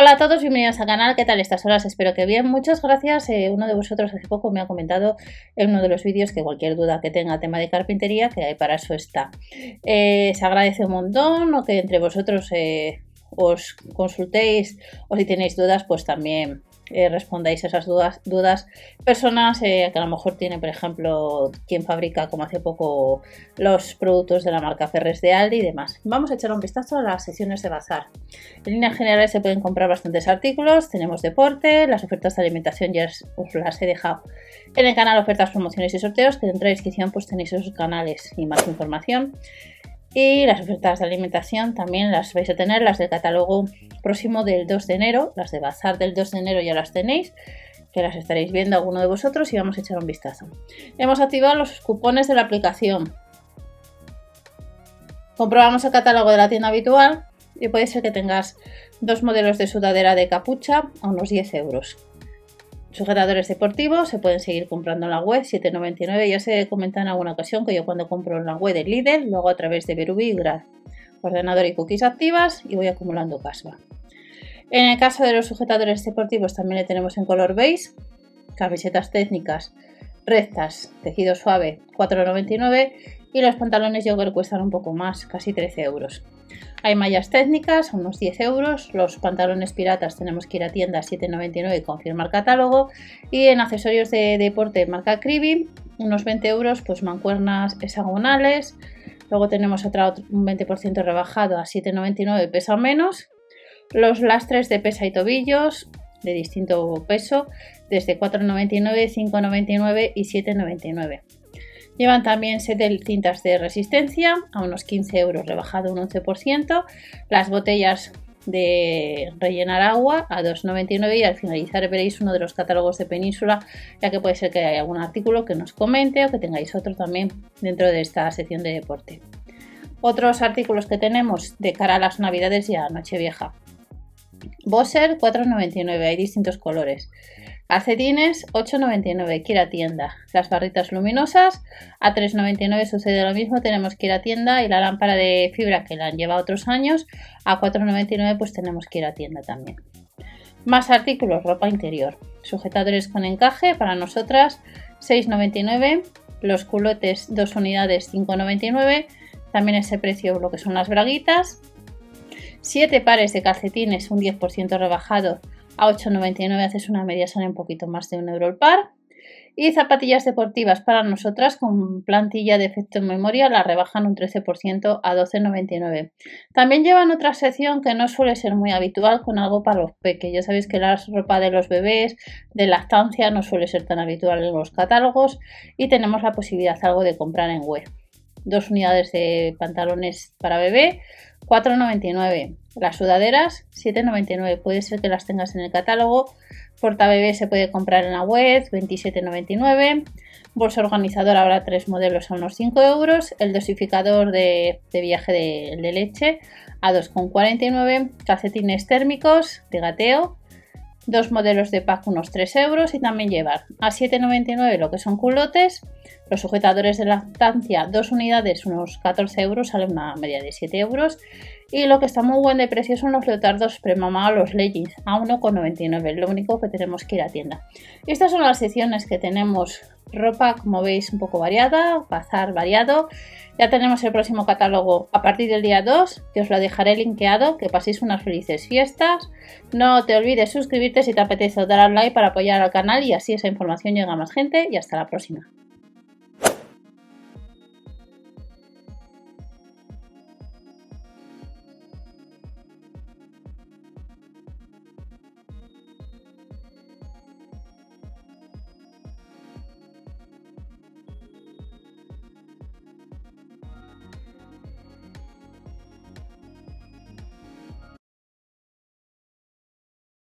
Hola a todos, bienvenidos al canal, ¿qué tal estas horas? Espero que bien, muchas gracias. Eh, uno de vosotros hace poco me ha comentado en uno de los vídeos que cualquier duda que tenga tema de carpintería, que para eso está. Eh, se agradece un montón o que entre vosotros eh, os consultéis o si tenéis dudas, pues también eh, respondáis esas dudas, personas eh, que a lo mejor tienen, por ejemplo, quien fabrica, como hace poco, los productos de la marca Ferres de Aldi y demás. Vamos a echar un vistazo a las secciones de bazar. En líneas generales se pueden comprar bastantes artículos, tenemos deporte, las ofertas de alimentación ya os las he dejado en el canal ofertas, promociones y sorteos, que dentro de la descripción pues tenéis esos canales y más información. Y las ofertas de alimentación también las vais a tener, las del catálogo próximo del 2 de enero, las de Bazar del 2 de enero ya las tenéis, que las estaréis viendo alguno de vosotros y vamos a echar un vistazo. Hemos activado los cupones de la aplicación. Comprobamos el catálogo de la tienda habitual y puede ser que tengas dos modelos de sudadera de capucha a unos 10 euros. Sujetadores deportivos se pueden seguir comprando en la web 7,99. Ya se comenta en alguna ocasión que yo cuando compro en la web de Lidl, luego a través de Berubi. Ordenador y cookies activas y voy acumulando casva. En el caso de los sujetadores deportivos también le tenemos en color beige, camisetas técnicas rectas, tejido suave 4,99 y los pantalones jogger cuestan un poco más, casi 13 euros. Hay mallas técnicas, unos 10 euros. Los pantalones piratas tenemos que ir a tienda 7,99 y confirmar catálogo. Y en accesorios de deporte marca Cribi, unos 20 euros, pues mancuernas hexagonales. Luego tenemos otra, un 20% rebajado a 7,99, pesa menos. Los lastres de pesa y tobillos de distinto peso, desde 4,99, 5,99 y 7,99. Llevan también set de cintas de resistencia a unos 15 euros, rebajado un 11%. Las botellas de rellenar agua a 2,99 y al finalizar veréis uno de los catálogos de Península, ya que puede ser que haya algún artículo que nos comente o que tengáis otro también dentro de esta sección de deporte. Otros artículos que tenemos de cara a las navidades y a Nochevieja. Bosser 4,99, hay distintos colores. Calcetines 8,99, que ir a tienda. Las barritas luminosas a 3,99 sucede lo mismo, tenemos que ir a tienda. Y la lámpara de fibra que la han llevado otros años a 4,99 pues tenemos que ir a tienda también. Más artículos, ropa interior. Sujetadores con encaje para nosotras 6,99. Los culotes 2 unidades 5,99. También ese precio lo que son las braguitas. 7 pares de calcetines, un 10% rebajado a 8,99 haces una media, sale un poquito más de un euro el par. Y zapatillas deportivas para nosotras con plantilla de efecto en memoria la rebajan un 13% a 12,99. También llevan otra sección que no suele ser muy habitual con algo para los peques. Ya sabéis que la ropa de los bebés de lactancia no suele ser tan habitual en los catálogos y tenemos la posibilidad algo de comprar en web. Dos unidades de pantalones para bebé, 4,99. Las sudaderas, 7,99. Puede ser que las tengas en el catálogo. Porta bebé se puede comprar en la web, 27,99. Bolsa organizadora habrá tres modelos a unos 5 euros. El dosificador de, viaje de, de, leche a 2,49. Calcetines térmicos de gateo. Dos modelos de pack unos 3 euros y también llevar a 7,99 lo que son culotes. Los sujetadores de lactancia, dos unidades, unos 14 euros, sale una media de 7 euros. Y lo que está muy buen de precio son los leotardos premamá los leggings a 1,99. Lo único que tenemos que ir a tienda. Estas son las secciones que tenemos. Ropa, como veis, un poco variada, bazar variado. Ya tenemos el próximo catálogo a partir del día 2, que os lo dejaré linkeado. Que paséis unas felices fiestas. No te olvides suscribirte si te apetece dar al like para apoyar al canal y así esa información llega a más gente. Y hasta la próxima.